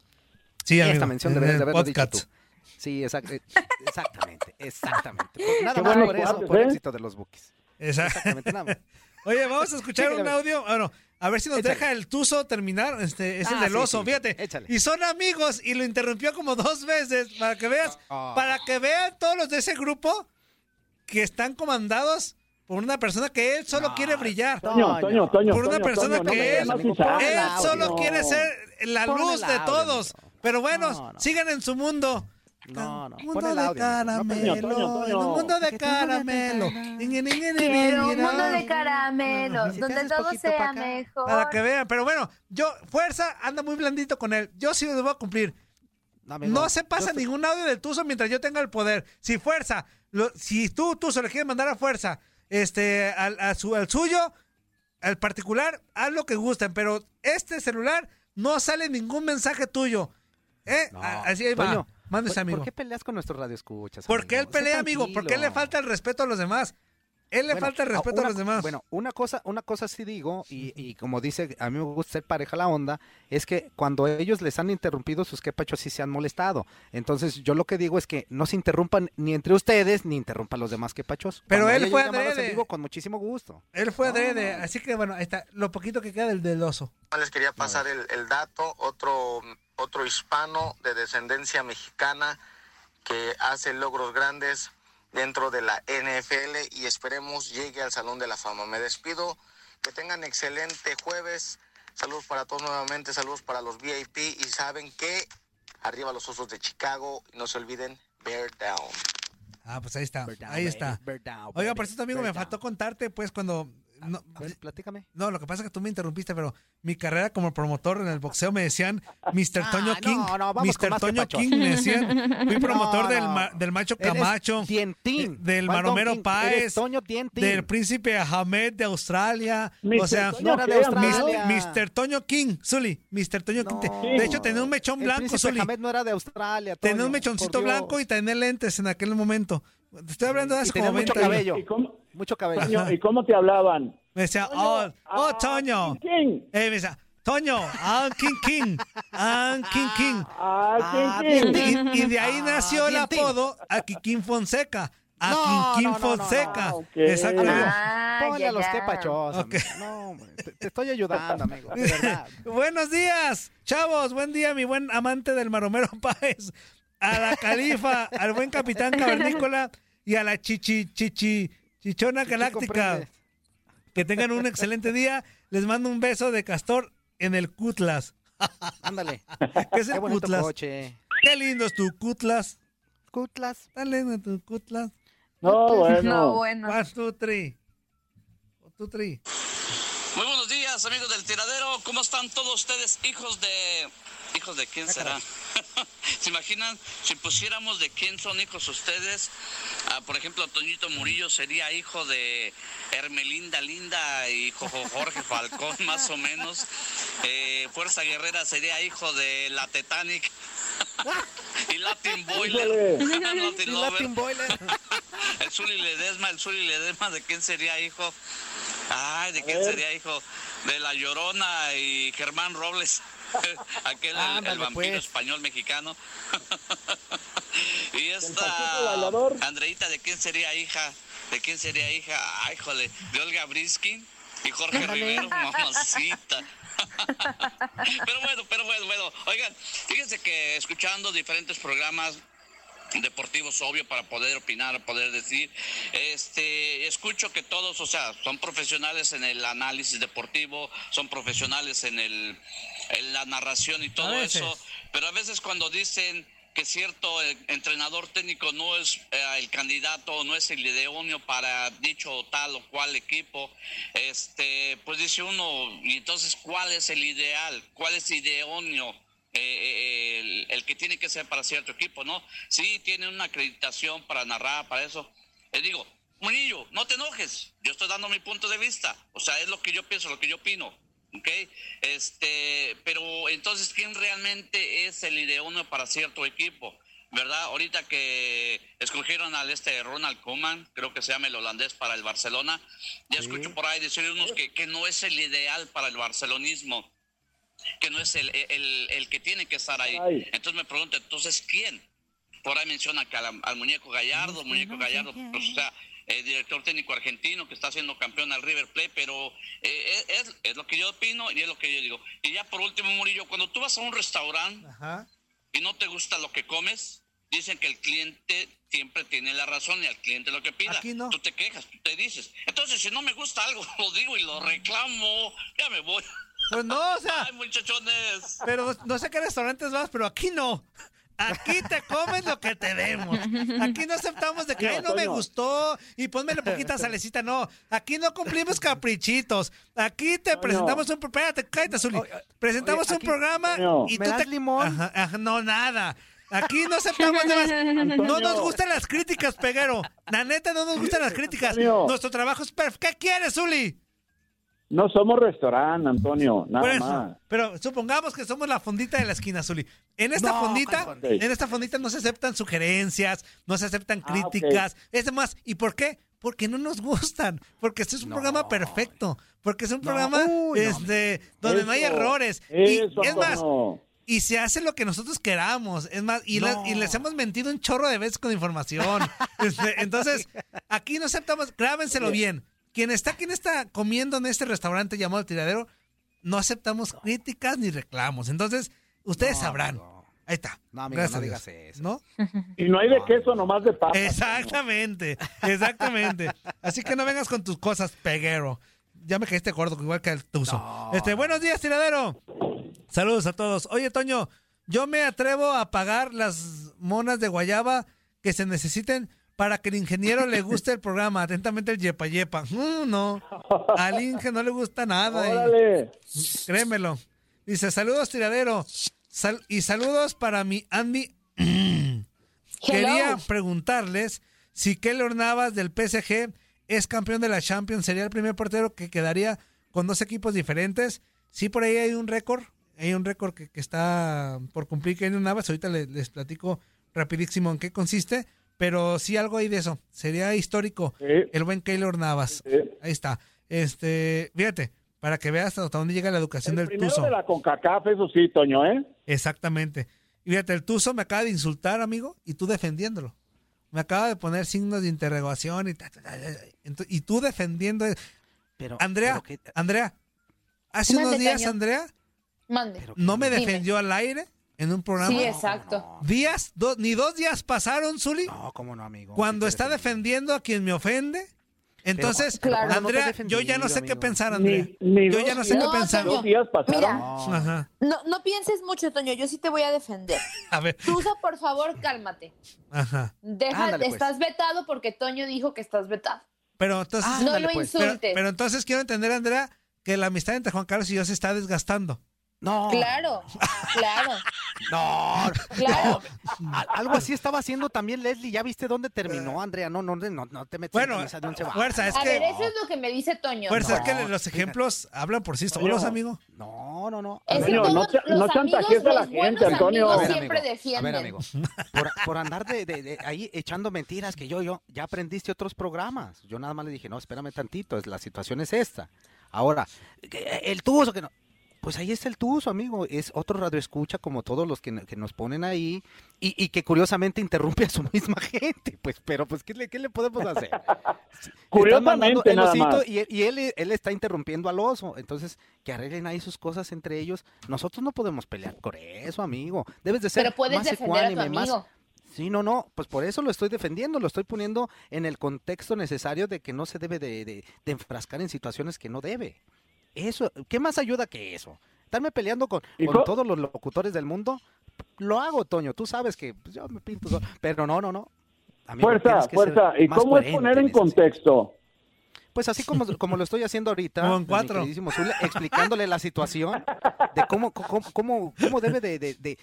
Sí, Esta amigo, mención en deberías de haberlo dicho podcast. tú. Sí, exact- eh, exactamente, exactamente. Nada Qué más por eso, cuates, por ¿eh? éxito de los bookies. Exactamente, nada más. Oye, vamos a escuchar un audio. Bueno, a ver si nos Échale. deja el Tuzo terminar. Este, es el Ah, del sí, oso, sí, fíjate. échale. Y son amigos y lo interrumpió como dos veces para que veas, Ah. para que vean todos los de ese grupo que están comandados por una persona que él solo No, quiere brillar. Toño, Toño, Toño. Por una Toño, persona Toño, no que él, el él solo quiere ser la luz el de todos. Pero bueno, No, no. sigan en su mundo. No, no, Mundo de caramelo, mundo de de caramelo. Quiero un mundo de te donde todo sea mejor. Para que vean, pero bueno, yo, fuerza, anda muy blandito con él. Yo sí lo voy a cumplir. amigo, No se pasa estoy- ningún audio del Tuzo mientras yo tenga el poder. Si fuerza, lo- si tú, Tuzo, le quieres mandar a fuerza, este, al, a su, al suyo, al particular, haz lo que gusten, pero este celular no sale ningún mensaje tuyo. ¿Eh? No. Así ahí va. Toño, Mándese, ¿por- amigo. ¿Por qué peleas con nuestros radioescuchas? Porque él amigo? Sé pelea, amigo, porque él le falta el respeto a los demás. Él le Bueno, falta el respeto una- a los demás. Bueno, una cosa, una cosa sí digo, y, y como dice, a mí me gusta ser pareja la onda, es que cuando ellos les han interrumpido, sus quepachos sí se han molestado. Entonces, yo lo que digo es que no se interrumpan ni entre ustedes, ni interrumpan los demás quepachos. Pero Cuando él fue adrede. vivo, con muchísimo gusto. él fue no, adrede, no. así que bueno, ahí está, lo poquito que queda del del oso. Les quería pasar el, el dato, otro, otro hispano de descendencia mexicana que hace logros grandes dentro de la NFL y esperemos llegue al Salón de la Fama. Me despido, que tengan excelente jueves. Saludos para todos nuevamente, saludos para los VIP y saben que arriba los osos de Chicago y no se olviden, bear down. Ah, pues ahí está, ahí está. Oiga, por cierto, amigo, me faltó contarte, pues, cuando no, platícame. No, lo que pasa es que tú me interrumpiste, pero mi carrera como promotor en el boxeo me decían Mr. Toño King. Mr. Toño King me decían. Fui promotor del, del, macho Camacho. Del Maromero Páez. Del príncipe Ahmed de Australia. o sea, Mr. Toño King. Zully, Mr. Toño King. De hecho, tenía un mechón blanco, Zully. Ahmed no era de Australia. tenía un mechoncito blanco y tenía lentes en aquel momento. Te estoy hablando de hace como 20 mucho cabello. Mucho cabello. ¿Y cómo te hablaban? Me decía, oh, oh, Toño. King. Eh, me decía, Toño, ah, King King, ah, King King. Ah, King King. Y, de ahí nació el apodo a King Fonseca. A no, King King Fonseca. Exactamente. Ah, Ponle a los quepachos. Okay. No, te, te, estoy ayudando, amigo. De verdad. Buenos días, chavos. Buen día, mi buen amante del Maromero Páez. A la califa, al buen capitán cavernícola y a la chichi, chichi, chichona galáctica. Que tengan un excelente día. Les mando un beso de castor en el Cutlas. Ándale. ¿Qué es el Cutlas? Qué lindo es tu Cutlas. Cutlas. Tan lindo tu Cutlas. No, bueno. No, bueno. One, two, three. Two, three. Muy buenos días, amigos del tiradero. ¿Cómo están todos ustedes, hijos de ¿Hijos de quién será? ¿Se imaginan si pusiéramos de quién son hijos ustedes? Ah, por ejemplo, Toñito Murillo sería hijo de Hermelinda Linda y Jorge Falcón, más o menos. Eh, Fuerza Guerrera sería hijo de la Titanic. y Latin Boiler. Latin, Boiler. el Zuli Ledesma, el Zuli Ledesma, ¿de quién sería hijo? Ay, ¿de quién sería hijo? De La Llorona y Germán Robles. Aquel, el, vampiro pues. español mexicano. y esta Andreita, ¿de quién sería hija? ¿De quién sería hija? Ay, jole, de Olga Briskin y Jorge Rivero, mamacita. pero bueno, pero bueno, bueno. Oigan, fíjense que escuchando diferentes programas deportivos, obvio, para poder opinar, poder decir. Este, escucho que todos, o sea, son profesionales en el análisis deportivo, son profesionales en el en la narración y todo eso, pero a veces cuando dicen que cierto entrenador técnico no es eh, el candidato, no es el idóneo para dicho tal o cual equipo, este, pues dice uno, y entonces, ¿cuál es el ideal? ¿Cuál es idóneo? Eh, eh, el, el, que tiene que ser para cierto equipo, ¿no? Sí, tiene una acreditación para narrar, para eso. Le digo, Munillo, no te enojes, yo estoy dando mi punto de vista, o sea, es lo que yo pienso, lo que yo opino. ¿ok? Este, pero entonces, ¿quién realmente es el ideóneo para cierto equipo? ¿Verdad? Ahorita que escogieron al este Ronald Koeman, creo que se llama el holandés para el Barcelona, ya escucho por ahí decir unos que, que no es el ideal para el barcelonismo, que no es el, el, que tiene que estar ahí. Entonces me pregunto, entonces, ¿quién? Por ahí menciona que al, muñeco Gallardo, muñeco Gallardo, pues, o sea, el director técnico argentino que está haciendo campeón al River Plate, pero eh, es, es, lo que yo opino y es lo que yo digo. Y ya por último, Murillo, cuando tú vas a un restaurante y no te gusta lo que comes, dicen que el cliente siempre tiene la razón y al cliente lo que pida. Tú te quejas, tú te dices. Entonces, si no me gusta algo, lo digo y lo reclamo, ya me voy. Pues no, o sea. Ay, muchachones. Pero no sé qué restaurantes vas, pero aquí no. Aquí te comes lo que te demos. Aquí no aceptamos de que, ay, no me gustó y ponmele poquita salecita. No, aquí no cumplimos caprichitos. Aquí te presentamos un... Espérate, cállate, Zuli. Presentamos un programa y tú te... limón? no, nada. Aquí no aceptamos nada No nos gustan las críticas, Peguero. La neta, no nos gustan las críticas. Nuestro trabajo es perfecto. ¿Qué quieres, Zuli? No somos restaurante, Antonio, nada más. Pero supongamos que somos la fondita de la esquina, Zuli. En esta fondita, en esta fondita no se aceptan sugerencias, no se aceptan ah, críticas. Es demás, ¿y por qué? Porque no nos gustan, porque este es un programa perfecto, porque es un programa este, donde no hay errores. y es más, y se hace lo que nosotros queramos. Es más, y, les hemos mentido un chorro de veces con información. Este, entonces, aquí no aceptamos, grábenselo bien quien está, quien está comiendo en este restaurante llamado El Tiradero, no aceptamos críticas ni reclamos. Entonces, ustedes sabrán. Ahí está. No, amigo, Gracias no digas eso. ¿No? Y no hay de queso, nomás de papa. Exactamente, exactamente. Así que no vengas con tus cosas, peguero. Ya me caíste gordo, igual que el tuzo. Este, buenos días, tiradero. Saludos a todos. Oye, Toño, yo me atrevo a pagar las monas de guayaba que se necesiten para que el ingeniero le guste el programa. Atentamente el yepa yepa. Mm, no, al Inge no le gusta nada. y- Órale. créemelo. Dice, saludos, tiradero. Sal- y saludos para mi Andy. Quería preguntarles si Keylor Navas del PSG es campeón de la Champions. ¿Sería el primer portero que quedaría con dos equipos diferentes? Sí, por ahí hay un récord. Hay un récord que, que está por cumplir Keylor Navas. Ahorita le- les, platico rapidísimo en qué consiste. Pero sí algo hay de eso. Sería histórico el buen Keylor Navas. Ahí está. Este, fíjate, para que veas hasta dónde llega la educación del Primero Tuzo. de la CONCACAF, eso sí, Toño, ¿eh? Exactamente. Y fíjate, el Tuzo me acaba de insultar, amigo, y tú defendiéndolo. Me acaba de poner signos de interrogación y, ta, ta, ta, ta, ento- y tú defendiendo. Pero, Andrea, Andrea, hace Mande, unos días, Toño. Andrea, Mande. no me Dime. defendió al aire en un programa. Sí, exacto. Días, do- ni dos días pasaron, Zuli. No, cómo no, amigo. Cuando está defendiendo a quien me ofende. Entonces, pero ¿cómo no he Andrea, yo ya no sé qué pensar, Andrea. ni yo ya no sé días- qué pensar. Dos días pasaron. Mira. Ajá. No, no pienses mucho, Toño. Yo sí te voy a defender. A ver. Por favor, cálmate. Ajá. Deja, Ándale, pues. estás vetado porque Toño dijo que estás vetado. Pero entonces. Ah, No lo pues. insultes. Pero, pero entonces quiero entender, Andrea, que la amistad entre Juan Carlos y yo se está desgastando. No. Claro, claro. No, Claro. no. Algo así estaba haciendo también Leslie. ¿Ya viste dónde terminó, Andrea? No, no, no, no te metas Bueno, en de fuerza, es a que- ver, eso es lo que me dice Toño. Fuerza, es que los ejemplos hablan por sí solos, amigo. No, no, no. Es que Antonio, no todos los amigos, a la los gente, Antonio. A ver, siempre amigo, defienden. A ver, amigo. Por, por andar de, de- de ahí echando mentiras que yo, yo, ya aprendiste otros programas. Yo nada más le dije, no, espérame tantito, es- la situación es esta. Ahora, que- el tuzo que no. Pues ahí está el tuzo, amigo. Es otro radio escucha como todos los que, que nos ponen ahí y, y que curiosamente interrumpe a su misma gente. Pues, pero pues, ¿qué le, qué le podemos hacer? Curiosamente, el nada osito más. y, él- y él, él está interrumpiendo al oso. Entonces, que arreglen ahí sus cosas entre ellos. Nosotros no podemos pelear por eso, amigo. Debes de ser Pero puedes más defender a tu ecuánime, más- amigo. Sí, no, no, pues por eso lo estoy defendiendo, lo estoy poniendo en el contexto necesario de que no se debe de, de- de enfrascar en situaciones que no debe. Eso, ¿qué más ayuda que eso? Estarme peleando con, ¿Y con co- todos los locutores del mundo, lo hago, Toño, tú sabes que pues, yo me pinto solo, pero no, no, no. Amigo, Fuerza, fuerza. ¿Y cómo es poner en sentido. contexto? Pues así como, como lo estoy haciendo ahorita, cuatro. Zule, explicándole la situación de cómo, cómo, cómo, cómo debe de, de- de-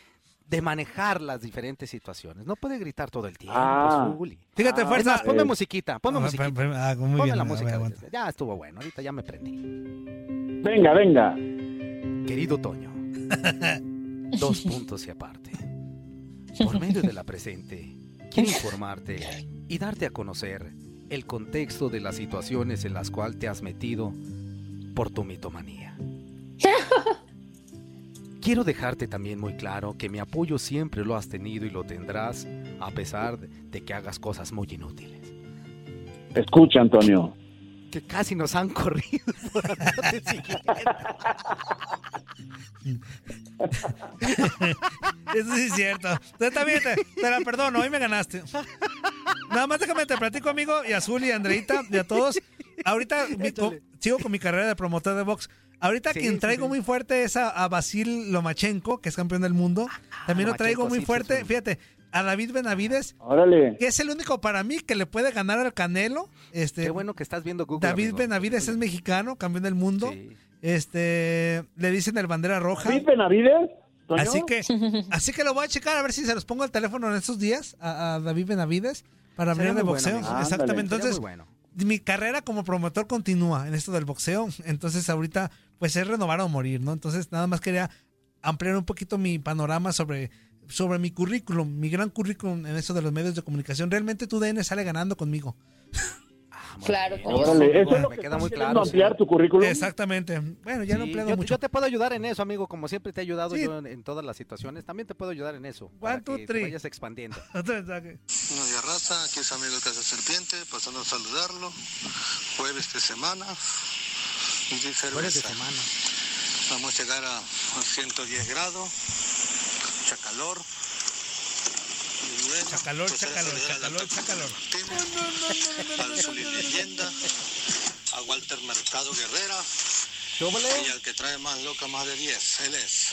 de manejar las diferentes situaciones. No puede gritar todo el tiempo, Ah. Zuli. Fíjate, Es fuerza. más, ponme Eh. musiquita, ponme Ah, musiquita. ah, muy Ponme bien, la ver, música. aguanta. Ya estuvo bueno, ahorita ya me prendí. Venga, venga. Querido Toño, dos puntos y aparte. Por medio de la presente, quiero informarte y darte a conocer el contexto de las situaciones en las cuales te has metido por tu mitomanía. Quiero dejarte también muy claro que mi apoyo siempre lo has tenido y lo tendrás a pesar de que hagas cosas muy inútiles. Escucha, Antonio. Que casi nos han corrido por andarte. Eso sí es cierto. Tú también te, te la perdono, hoy me ganaste. Nada más déjame te platico, amigo, y a Azul y a Andreita y a todos. Ahorita mi- co- sigo con mi carrera de promotor de box. Ahorita Sí, quien traigo sí. muy fuerte es a, a Basil Lomachenko, que es campeón del mundo. También lo traigo muy sí, fuerte, sí, sí. fíjate, a David Benavides, Órale. que es el único para mí que le puede ganar al Canelo. Este, Qué bueno que estás viendo Google. David amigo. Benavides es mexicano, campeón del mundo. Este, le dicen el bandera roja. ¿David Benavides? Toño? Así que, así que lo voy a checar a ver si se los pongo al teléfono en estos días a, a David Benavides para hablar de bueno, boxeo. amigo. Exactamente. Ándale, Entonces, muy bueno. Mi carrera como promotor continúa en esto del boxeo. Entonces, ahorita, pues es renovar o morir, ¿no? Entonces, nada más quería ampliar un poquito mi panorama sobre, sobre mi currículum, mi gran currículum en eso de los medios de comunicación. Realmente tu DN sale ganando conmigo. Claro, Órale, eso es lo Me que queda muy claro. ampliar tu currículum. Exactamente. Bueno, ya Sí, empleado yo, mucho. yo te puedo ayudar en eso, amigo, como siempre te he ayudado Sí. yo en, en todas las situaciones. También te puedo ayudar en eso. para two, que te vayas expandiendo. Buenos días, raza. Aquí es amigo de Casa Serpiente, pasando a saludarlo. Jueves de semana. Y de cerveza. Jueves de semana. Vamos a llegar a, a 110 grados. Mucha calor. Moreno. Chacalor, chacalor, chacalor, chacalor. Al Leyenda, a Walter Mercado Guerrera y al que trae más loca más de 10. Él es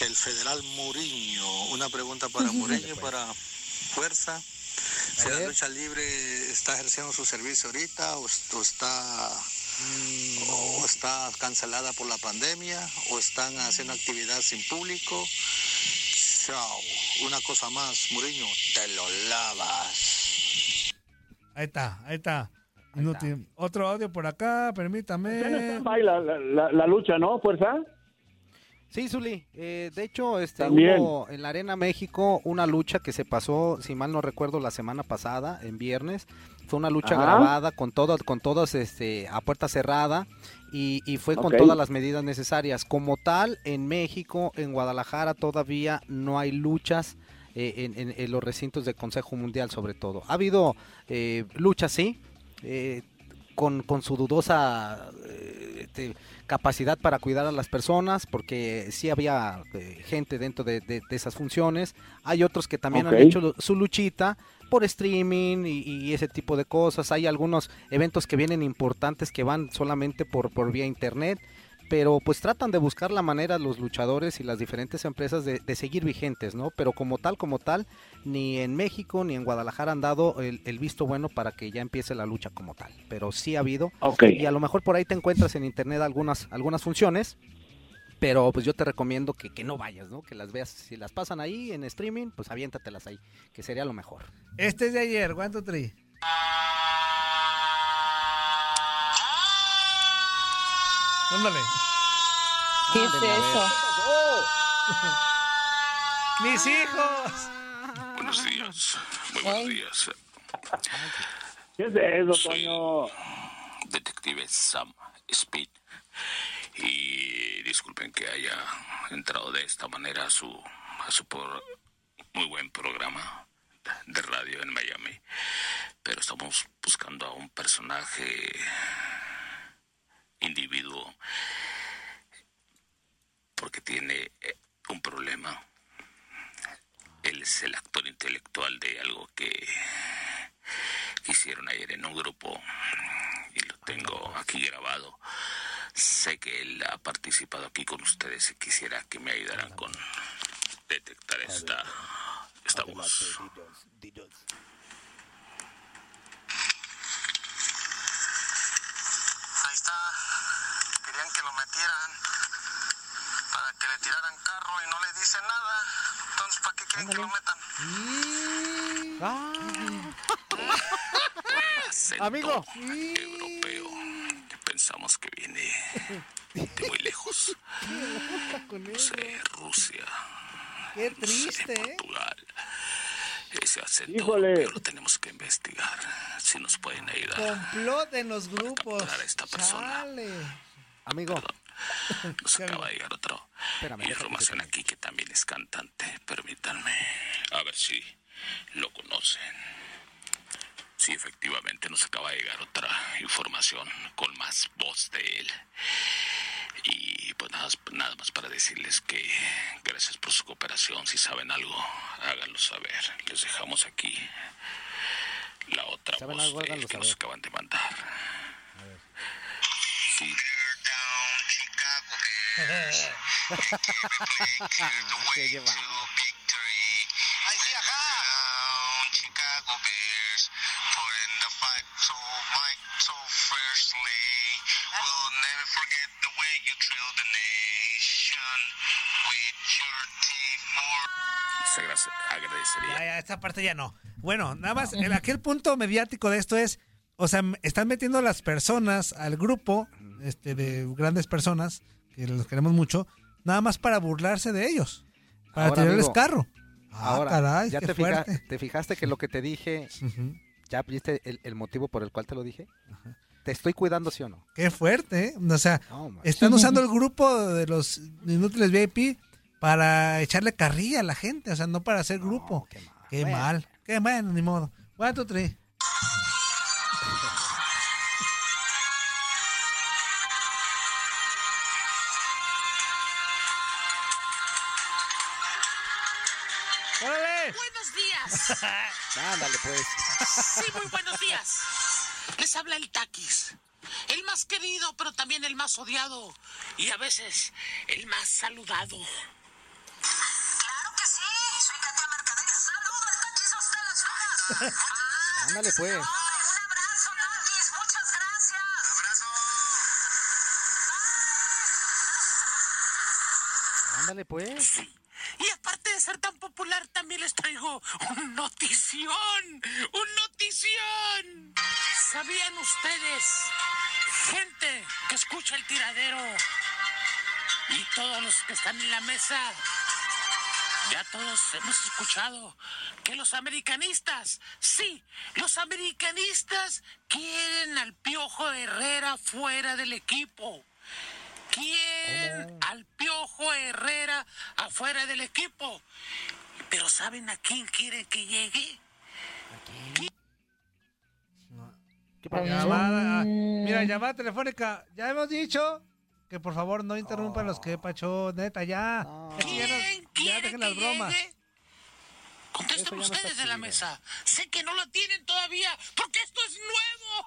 el federal Muriño. Una pregunta para Muriño, para Fuerza. Si la lucha libre está ejerciendo su servicio ahorita o, o está o está cancelada por la pandemia o están haciendo actividad sin público. Chao. Una cosa más, Muriño, te lo lavas. Ahí está, ahí está. Inútil. Otro audio por acá, permítame. La, la, la, la lucha, ¿no? Fuerza. Sí, Zuli. Eh, de hecho, este, También. hubo en la Arena México una lucha que se pasó, si mal no recuerdo, la semana pasada, en viernes. Fue una lucha Ajá. grabada con todas, con todas, este, a puerta cerrada y, y fue con todas las medidas necesarias. Como tal, en México, en Guadalajara, todavía no hay luchas. eh, en, en- en los recintos del Consejo Mundial sobre todo. Ha habido eh, luchas, sí, eh, con, con su dudosa eh, este, capacidad para cuidar a las personas, porque sí había eh, gente dentro de, de- de esas funciones. Hay otros que también han hecho su luchita por streaming y, y ese tipo de cosas. Hay algunos eventos que vienen importantes que van solamente por, por vía internet. Pero pues tratan de buscar la manera los luchadores y las diferentes empresas de, de seguir vigentes, ¿no? Pero como tal, como tal, ni en México ni en Guadalajara han dado el, el visto bueno para que ya empiece la lucha como tal. Pero sí ha habido. Y a lo mejor por ahí te encuentras en internet algunas, algunas funciones. Pero pues yo te recomiendo que, que no vayas, ¿no? Que las veas. Si las pasan ahí en streaming, pues aviéntatelas ahí, que sería lo mejor. Este es de ayer, ¿cuánto tri? Ándale. ¿Qué es eso? ¡Mis hijos! Buenos días, muy buenos días. ¿Qué es eso, Soy Toño? detective Sam Speed. Y disculpen que haya entrado de esta manera a su, a su por- muy buen programa de radio en Miami. Pero estamos buscando a un personaje, individuo, porque tiene eh, un problema. Él es el actor intelectual de algo que hicieron ayer en un grupo y lo tengo aquí grabado. Sé que él ha participado aquí con ustedes y quisiera que me ayudaran con detectar esta, esta voz. Ahí está. Querían que lo metieran para que le tiraran carro y no le dicen nada. Entonces, ¿para qué quieren que lo metan? Acento Amigo. europeo. Pensamos que viene de muy lejos. No sé, Rusia. Qué triste, ¿eh? Portugal. Ese acento Híjole. pero lo tenemos que investigar. Si nos pueden ayudar. Complot en los grupos. a esta persona. Chale. Amigo, Nos acaba de llegar otra Espérame, información aquí que también es cantante. Permítanme. A ver si lo conocen. Sí, efectivamente nos acaba de llegar otra información con más voz de él. Y pues nada, nada más para decirles que gracias por su cooperación. Si saben algo, háganlo saber. Les dejamos aquí la otra ¿Saben voz algo? de él que nos acaban de mandar. Sí, Se lleva. Esta parte ya no. Bueno, nada más, el, aquel punto mediático de esto es, o sea, están metiendo a las personas al grupo, este, de grandes personas, que los queremos mucho, nada más para burlarse de ellos, para Ahora, tirarles amigo, carro. Ah, Ahora, caray, ¿ya qué te, fija- te fijaste que lo que te dije, ya viste el, el motivo por el cual te lo dije? ¿Te estoy cuidando, sí o no? Qué fuerte, ¿eh? O sea, están usando el grupo de los inútiles VIP para echarle carrilla a la gente, o sea, no para hacer grupo. Qué Bueno. mal, qué mal, ni modo. One, two, three. ¡Órale! Buenos días. Ándale, pues. Sí, muy buenos días. Les habla el Taquis. El más querido, pero también el más odiado. Y a veces el más saludado. Ándale, pues. Un abrazo, Taquis. Muchas gracias. Ándale, pues. Y aparte de ser tan popular, también les traigo un notición. ¡Un notición! ¿Sabían ustedes, gente que escucha el tiradero y todos los que están en la mesa? Ya todos hemos escuchado que los americanistas, sí, los americanistas quieren al Piojo Herrera fuera del equipo. Quieren al Piojo Herrera afuera del equipo. Pero ¿saben a quién quieren que llegue? Llamada, mira, llamada telefónica. Ya hemos dicho que por favor no interrumpan los que pacho, neta, ya. Es que ya, no- ya dejen las bromas. Contesten ustedes de la mesa. Sé que no lo tienen todavía, porque esto es nuevo.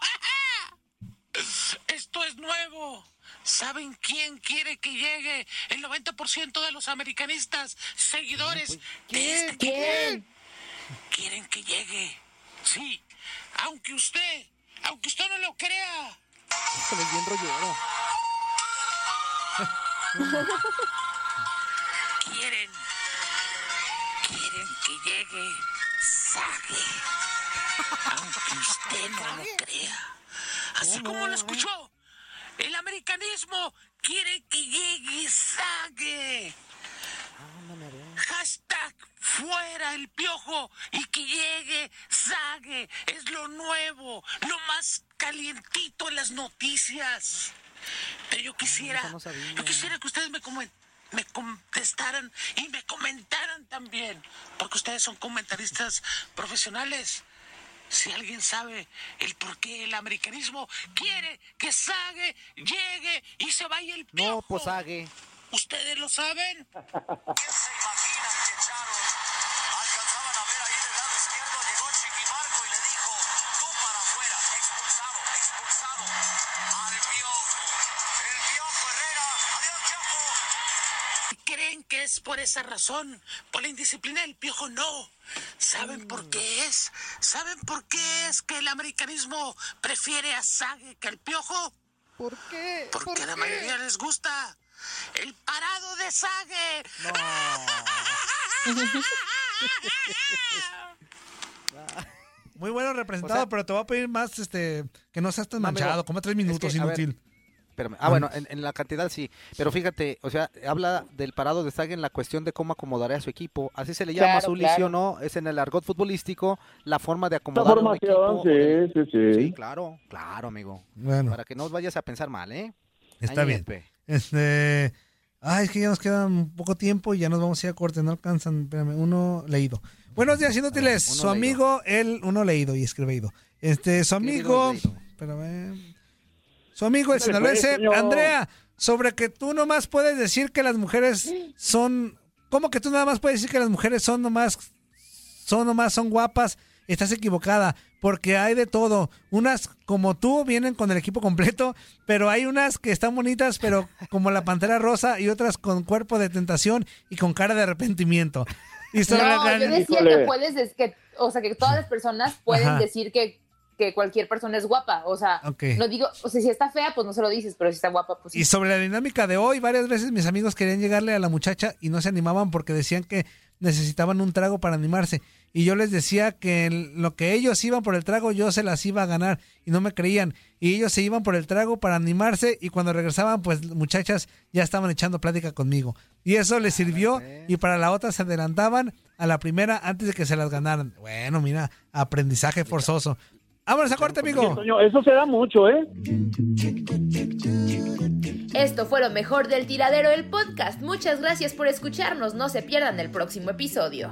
Esto es nuevo. ¿Saben quién quiere que llegue el 90% de los americanistas seguidores de este equipo? Quieren que llegue. Sí, aunque usted, aunque usted no lo crea. Es bien rollero. que llegue Sage. Aunque usted no lo crea. Así como lo escuchó, el americanismo quiere que llegue Sage. Hashtag fuera el piojo y que llegue Sage. Es lo nuevo, lo más calientito en las noticias. Pero yo quisiera, yo quisiera que ustedes me, comen- me contestaran y me comentaran también, porque ustedes son comentaristas profesionales. Si alguien sabe el por qué el americanismo quiere que Sage llegue y se vaya el piojo. No, pues Sague. ¿Ustedes lo saben? esa razón? ¿Por la indisciplina del piojo? No. ¿Saben por qué es? ¿Saben por qué es que el americanismo prefiere a Sage que al piojo? ¿Por qué? Porque a la mayoría les gusta el parado de Sage. Muy bueno representado, O sea- pero te voy a pedir más, este, que no seas tan No, manchado, como tres minutos, es que, a ver, inútil. Espérame. Ah, bueno, en, en la cantidad sí. Pero fíjate, o sea, habla del parado de Sague en la cuestión de cómo acomodará a su equipo. Así se le llama, Claro, Zuli, claro. ¿sí o no? Es en el argot futbolístico la forma de La acomodar a un formación, equipo. sí, sí, sí. Sí, claro, claro, amigo. Bueno. Para que no vayas a pensar mal, ¿eh? Está Ahí, bien. Este. Ay, es que ya nos queda un poco tiempo y ya nos vamos a ir a corte. No alcanzan. Espérame, uno leído. Buenos días, inútiles. uno Su amigo, el. Uno leído y escribido. Este, su amigo. Espérame. Su amigo, el sinaloense, señor. Andrea, sobre que tú nomás puedes decir que las mujeres son. ¿Cómo que tú nada más puedes decir que las mujeres son nomás. Son nomás, son guapas? Estás equivocada, porque hay de todo. Unas como tú vienen con el equipo completo, pero hay unas que están bonitas, pero como la pantera rosa, y otras con cuerpo de tentación y con cara de arrepentimiento. Y sobre No, la- yo decía que puedes, des- que, o sea, que todas las personas pueden Ajá. decir que, que cualquier persona es guapa. O sea, Ok. no digo, o sea, si está fea, pues no se lo dices, pero si está guapa, pues sí. Y sobre la dinámica de hoy, varias veces mis amigos querían llegarle a la muchacha y no se animaban porque decían que necesitaban un trago para animarse. Y yo les decía que lo que ellos iban por el trago, yo se las iba a ganar. Y no me creían. Y ellos se iban por el trago para animarse. Y cuando regresaban, pues muchachas ya estaban echando plática conmigo. Y eso les sirvió. Y para la otra se adelantaban a la primera antes de que se las ganaran. Bueno, mira, aprendizaje forzoso. Vámonos a corte, amigo. Eso se da mucho, ¿eh? Esto fue lo mejor del tiradero del podcast. Muchas gracias por escucharnos. No se pierdan el próximo episodio.